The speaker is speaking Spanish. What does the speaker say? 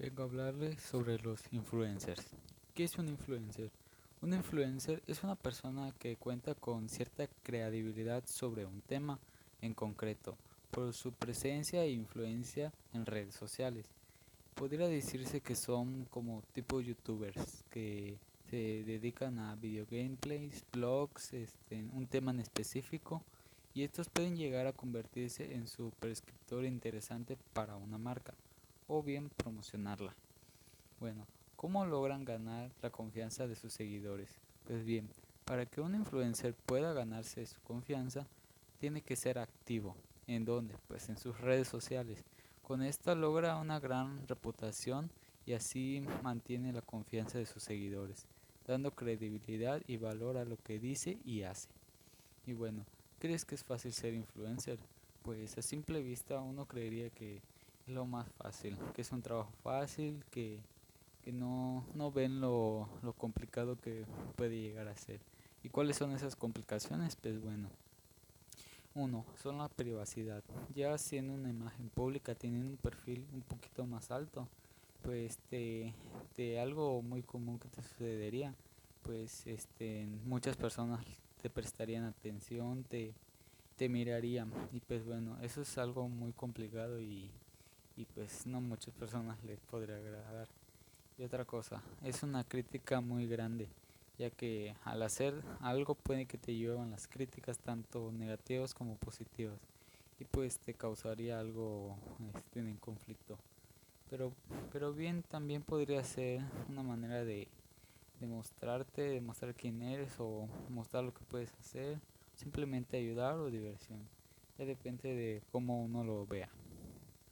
Vengo a hablarles sobre los influencers. ¿Qué es un influencer? Un influencer es una persona que cuenta con cierta credibilidad sobre un tema en concreto por su presencia e influencia en redes sociales. Podría decirse que son como tipo youtubers que se dedican a video gameplays, blogs, este, un tema en específico y estos pueden llegar a convertirse en su prescriptor interesante para una marca o bien promocionarla. Bueno, ¿cómo logran ganar la confianza de sus seguidores? Pues bien, para que un influencer pueda ganarse su confianza, tiene que ser activo. ¿En dónde? Pues en sus redes sociales. Con esto logra una gran reputación y así mantiene la confianza de sus seguidores, dando credibilidad y valor a lo que dice y hace. Y bueno, ¿crees que es fácil ser influencer? Pues a simple vista uno creería que lo más fácil, que es un trabajo fácil, que, no, no ven lo, lo complicado que puede llegar a ser. ¿Y cuáles son esas complicaciones? Pues bueno, uno, son la privacidad. Ya siendo una imagen pública, teniendo un perfil un poquito más alto, pues de, de algo muy común que te sucedería, pues este, muchas personas te prestarían atención, te, te mirarían. Y pues bueno, eso es algo muy complicado y y pues no muchas personas les podría agradar. Y otra cosa, es una crítica muy grande, ya que al hacer algo puede que te lleven las críticas tanto negativas como positivas y pues te causaría algo este, en conflicto. Pero, pero bien también podría ser una manera de demostrarte, demostrar quién eres o mostrar lo que puedes hacer, simplemente ayudar o diversión. Ya depende de cómo uno lo vea.